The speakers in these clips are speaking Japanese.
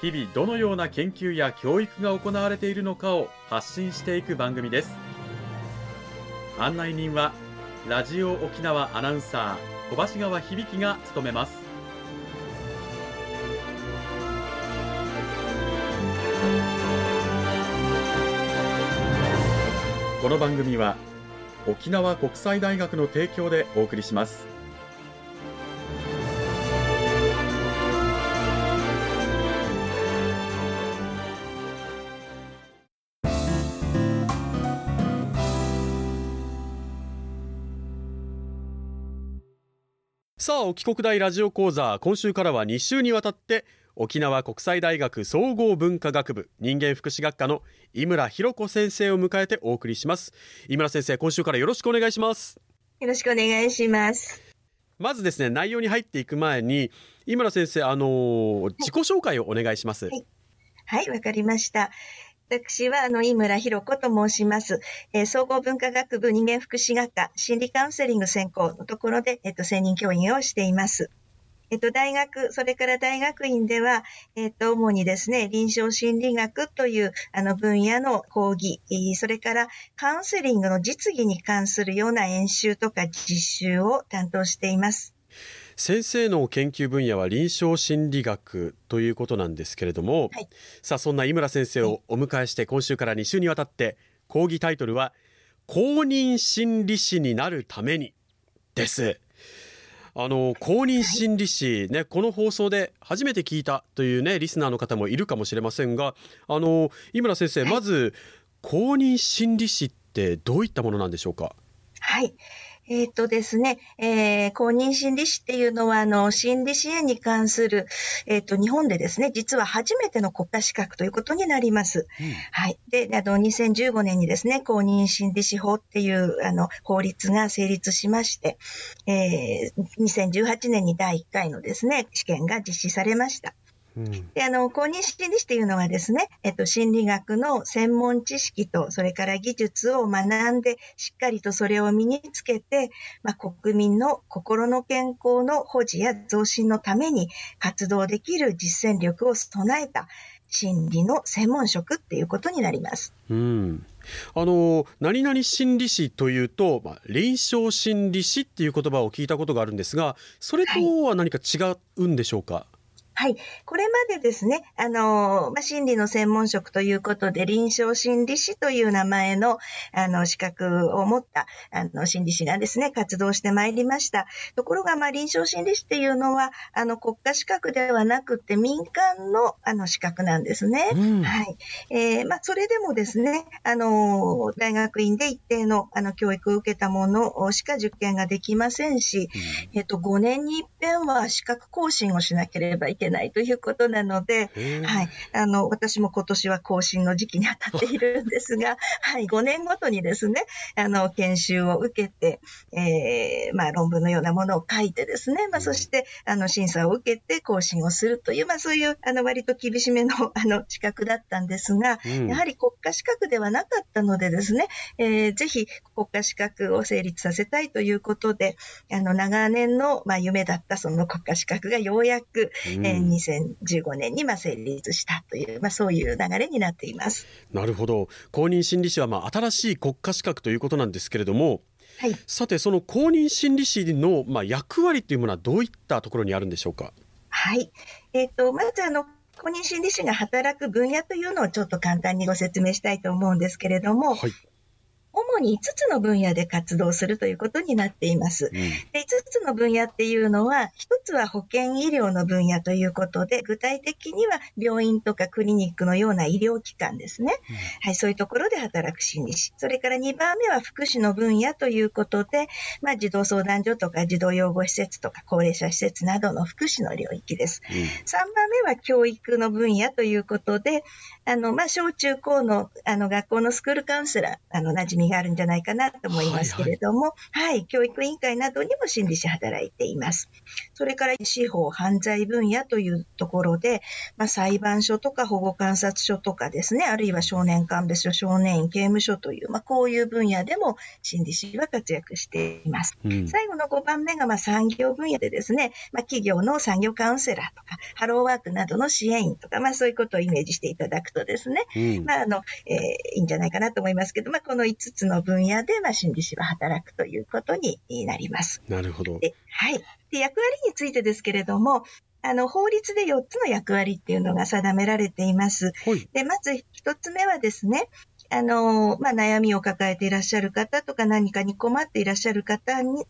日々どのような研究や教育が行われているのかを発信していく番組です。案内人はラジオ沖縄アナウンサー小橋川響が務めます。この番組は沖縄国際大学の提供でお送りします。さあ沖国大ラジオ講座今週からは2週にわたって沖縄国際大学総合文化学部人間福祉学科の井村博子先生を迎えてお送りします。井村先生今週からよろしくお願いします。よろしくお願いします。まずですね内容に入っていく前に井村先生あの自己紹介をお願いします。はい。はいわ、はい、かりました私は、あの、井村博子と申します。えー、総合文化学部人間福祉学科心理カウンセリング専攻のところで、えっと、専任教員をしています。えっと、大学、それから大学院では、えっと、主にですね、臨床心理学という、あの、分野の講義、それからカウンセリングの実技に関するような演習とか実習を担当しています。先生の研究分野は臨床心理学ということなんですけれども、はい、さあそんな井村先生をお迎えして今週から2週にわたって講義タイトルは公認心理師になるためにです。あの公認心理師ね、この放送で初めて聞いたというねリスナーの方もいるかもしれませんがあの井村先生、まず公認心理師ってどういったものなんでしょうか？はいえっ、ー、とですね、えー、公認心理師っていうのは、あの、心理支援に関する、えっ、ー、と、日本でですね、実は初めての国家資格ということになります。うん、はい。で、あの、2015年にですね、公認心理師法っていう、あの、法律が成立しまして、えー、2018年に第1回のですね、試験が実施されました。で、あの、公認心理師っていうのはですね、えっと、心理学の専門知識と、それから技術を学んで、しっかりとそれを身につけて、まあ、国民の心の健康の保持や増進のために活動できる実践力を備えた心理の専門職っていうことになります。うん。あの何々心理師というと、まあ、臨床心理師っていう言葉を聞いたことがあるんですがそれとは何か違うんでしょうか、はいはい。これまでですね、あの、まあ、心理の専門職ということで、臨床心理士という名前の、あの、資格を持った、あの、心理師がですね、活動してまいりました。ところが、まあ、臨床心理士っていうのは、あの、国家資格ではなくて、民間の、あの、資格なんですね。うん、はい。えー、まあ、それでもですね、あの、大学院で一定の、あの、教育を受けたものしか受験ができませんし、うん、えっと、5年に一遍は資格更新をしなければいけない。ないということなので、はい、あの、私も今年は更新の時期に当たっているんですが、はい、5年ごとにですね、あの、研修を受けて、えー、まあ、論文のようなものを書いてですね、まあ、そして、あの、審査を受けて更新をするという、まあ、そういう、あの、割と厳しめの、あの、資格だったんですが、うん、やはり国家資格ではなかったのでですね、えー、ぜひ国家資格を成立させたいということで、あの、長年の、まあ、夢だったその国家資格がようやく、うん、えー、2015年にまあ成立したという、まあ、そういう流れになっています。なるほど公認心理師はまあ新しい国家資格ということなんですけれども、はい、さてその公認心理師のまあ役割というものはどういったところにあるんでしょうか？はい、えっ、ー、とまずあの公認心理師が働く分野というのをちょっと簡単にご説明したいと思うんですけれども、はい、主に5つの分野で活動するということになっています。うん、で5つの分野っていうのは、1つは保健医療の分野ということで、具体的には病院とかクリニックのような医療機関ですね。うん、はい、そういうところで働く心理師。それから2番目は福祉の分野ということで、まあ、児童相談所とか児童養護施設とか高齢者施設などの福祉の領域です。うん、3番目は教育の分野ということで、あの、まあ、小中高の、あの、学校のスクールカウンセラー、あの、馴染みがあるんじゃないかなと思いますけれども、はい、はいはい、教育委員会などにも心理師働いています。それから司法犯罪分野というところで、まあ、裁判所とか保護観察所とかですね、あるいは少年鑑別所、少年院刑務所という、まあ、こういう分野でも心理師は活躍しています。うん、最後の5番目が、まあ、産業分野でですね、まあ、企業の産業カウンセラーとか、ハローワークなどの支援員とか、まあ、そういうことをイメージしていただくとですね、うん、まあ、あの、えー、いいんじゃないかなと思いますけど、まあ、この5つの分野で、まあ、心理師は働くということになります。なるほど。はい。で、役割についてですけれども、あの、法律で4つの役割っていうのが定められています。はい、で、まず1つ目はですね、あの、まあ、悩みを抱えていらっしゃる方とか何かに困っていらっしゃる方の、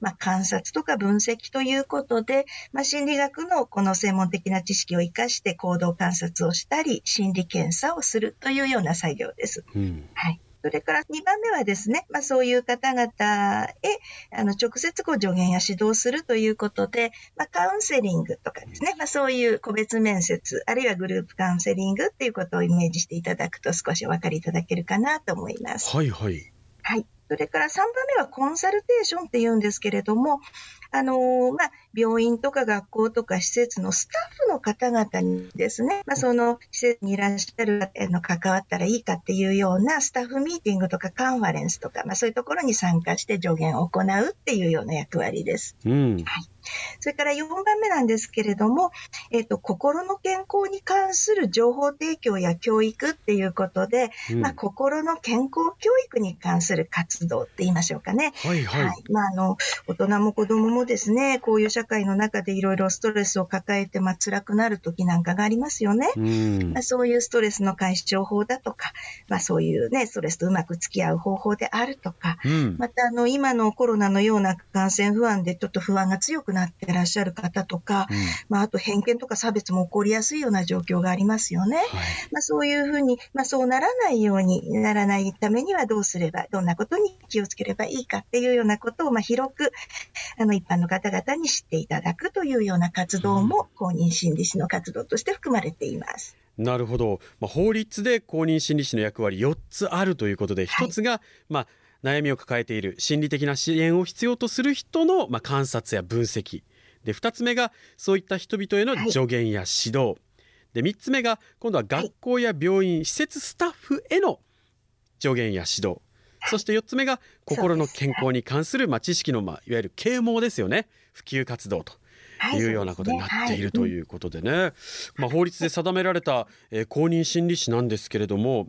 まあ、観察とか分析ということで、まあ、心理学のこの専門的な知識を活かして行動観察をしたり、心理検査をするというような作業です。うん、はい。それから2番目はですね、まあそういう方々へ、あの、直接こう助言や指導するということで、まあカウンセリングとかですね、まあそういう個別面接、あるいはグループカウンセリングっていうことをイメージしていただくと少しお分かりいただけるかなと思います。はいはい。はい。それから3番目はコンサルテーションって言うんですけれども、あのー、まあ、病院とか学校とか施設のスタッフの方々にですね、まあ、その施設にいらっしゃる方の関わったらいいかっていうようなスタッフミーティングとかカンファレンスとか、まあ、そういうところに参加して助言を行うっていうような役割です。うん、はいそれから4番目なんですけれども、えっ、ー、と、心の健康に関する情報提供や教育っていうことで、うん、まあ、心の健康教育に関する活動って言いましょうかね。はいはい。はい、まあ、あの、大人も子供もですね、こういう社会の中でいろいろストレスを抱えて、まあ、辛くなる時なんかがありますよね。うん、まあ、そういうストレスの解消法だとか、まあ、そういうね、ストレスとうまく付き合う方法であるとか、うん、また、あの、今のコロナのような感染不安でちょっと不安が強くなってらっしゃる方とか、うん、まあ、あと偏見とか差別も起こりやすいような状況がありますよね。はい、まあ、そういうふうに、まあ、そうならないようにならないためにはどうすれば、どんなことに気をつければいいかっていうようなことを、まあ、広く、あの、一般の方々に知っていただくというような活動も、公認心理師の活動として含まれています。なるほど、まあ、法律で公認心理師の役割4つあるということで、1つが、はい、まあ、悩みを抱えている心理的な支援を必要とする人の、まあ、観察や分析。で2つ目がそういった人々への助言や指導、はい、で3つ目が今度は学校や病院、施設スタッフへの助言や指導。そして4つ目が心の健康に関する、まあ、知識の、まあ、いわゆる啓蒙ですよね。普及活動と。い。うようなことになっているとい。うことでね、まあ、法律で定められた、えー、公認心理師なんですけれども、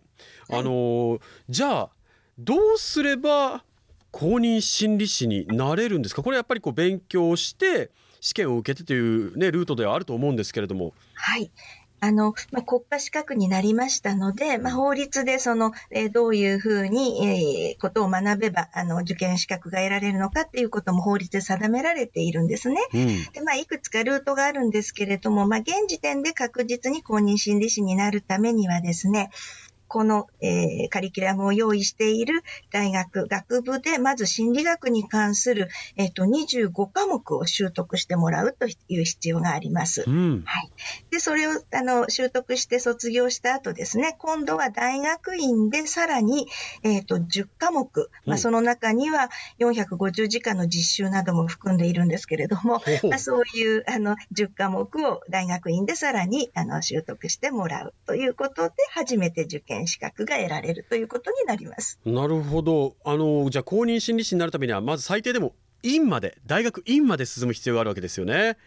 あのー、じゃあどうすれば公認心理師になれるんですか？これやっぱりこう勉強して試験を受けてという、ね、ルートではあると思うんですけれども。はいあの、まあ、国家資格になりましたので、まあ、法律でその、えー、どういうふうに、えー、ことを学べば、あの、受験資格が得られるのかっていうことも法律で定められているんですね。うん、で、まあ、いくつかルートがあるんですけれども、まあ、現時点で確実に公認心理師になるためにはですね、この、えー、カリキュラムを用意している大学、学部で、まず心理学に関する、えっ、ー、と、25科目を習得してもらうという必要があります。うん、はい。で、それを、あの、習得して卒業した後ですね、今度は大学院でさらに、えっ、ー、と、10科目、まあ、その中には450時間の実習なども含んでいるんですけれども、まあ、そういう、あの、10科目を大学院でさらに、あの、習得してもらうということで、初めて受験資格が得られるということになります。なるほど。あのじゃあ公認心理師になるためにはまず最低でも院まで大学院まで進む必要があるわけですよね。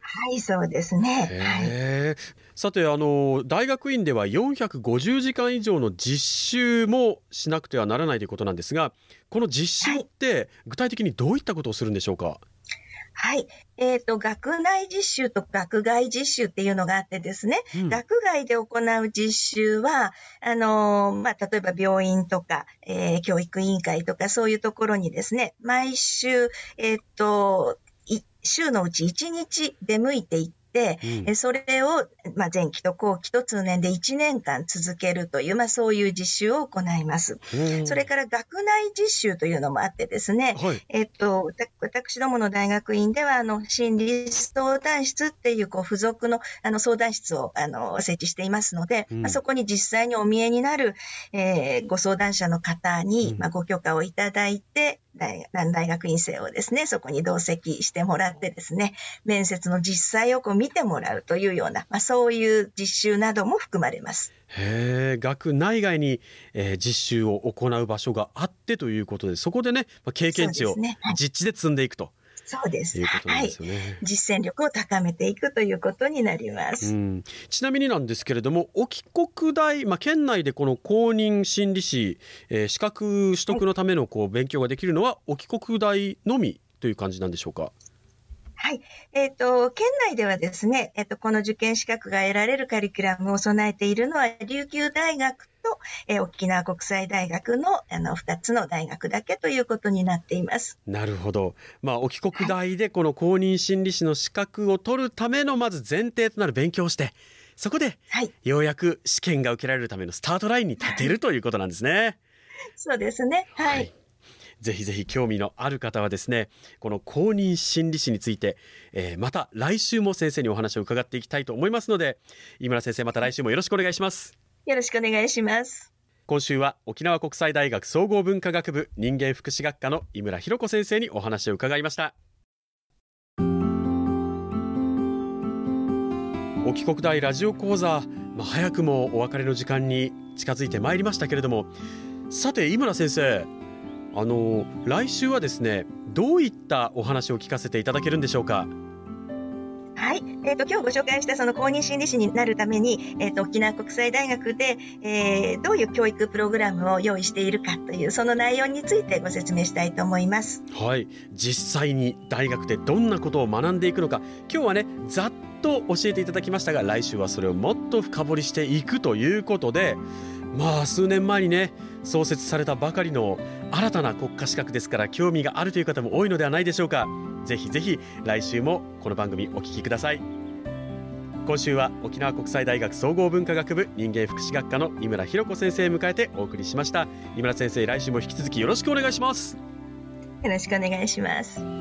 はい、そうですね。はい、さて、あの、大学院では450時間以上の実習もしなくてはならないということなんですが、この実習って具体的にどういったことをするんでしょうか、はいはい。えっ、ー、と、学内実習と学外実習っていうのがあってですね、うん、学外で行う実習は、あのまあ、例えば病院とか、えー、教育委員会とかそういうところにですね、毎週、えっ、ー、と、週のうち1日出向いていって、うん、それを、まあ、前期と後期と通年で1年間続けるという、まあ、そういう実習を行います。それから学内実習というのもあってですね、はい、えっと、私どもの大学院では、あの、心理相談室っていう、こう、付属の、あの、相談室を、あの、設置していますので、うん、まあ、そこに実際にお見えになる、えー、ご相談者の方に、まあ、ご許可をいただいて、大大学院生をですね、そこに同席してもらってですね、面接の実際をこう見てもらうというような、まあ、そういう実習なども含まれます。へえ、学内外に、えー、実習を行う場所があってということで、そこでね、まあ、経験値を実地で積んでいくと。そうです。いうことなんですよね、はい。実践力を高めていくということになります。ちなみになんですけれども、沖国大、まあ、県内でこの公認心理師、えー、資格取得のためのこう勉強ができるのは、沖国大のみという感じなんでしょうか？はい。えっ、ー、と、県内ではですね、えっ、ー、と、この受験資格が得られるカリキュラムを備えているのは、琉球大学と、えー、沖縄国際大学の、あの、二つの大学だけということになっています。なるほど。まあ、沖国大でこの公認心理師の資格を取るための、まず前提となる勉強をして、そこで、はい、ようやく試験が受けられるためのスタートラインに立てるということなんですね。そうですね。はい、はいぜひぜひ興味のある方はですねこの公認心理師について、えー、また来週も先生にお話を伺っていきたいと思いますので井村先生また来週もよろしくお願いします。よろしくお願いします。今週は沖縄国際大学総合文化学部人間福祉学科の井村博子先生にお話を伺いました。沖国大ラジオ講座、まあ、早くもお別れの時間に近づいてまいりましたけれどもさて井村先生あの来週はですねどういったお話を聞かせていただけるんでしょうか？はい。えっ、ー、と、今日ご紹介したその公認心理師になるために、えっ、ー、と、沖縄国際大学で、えー、どういう教育プログラムを用意しているかという、その内容についてご説明したいと思います。はい。実際に大学でどんなことを学んでいくのか、今日はね、ざっと教えていただきましたが、来週はそれをもっと深掘りしていくということで、まあ、数年前にね、創設されたばかりの新たな国家資格ですから興味があるという方も多いのではないでしょうか。ぜひぜひ来週もこの番組お聞きください。今週は沖縄国際大学総合文化学部人間福祉学科の井村博子先生を迎えてお送りしました。井村先生来週も引き続きよろしくお願いします。よろしくお願いします。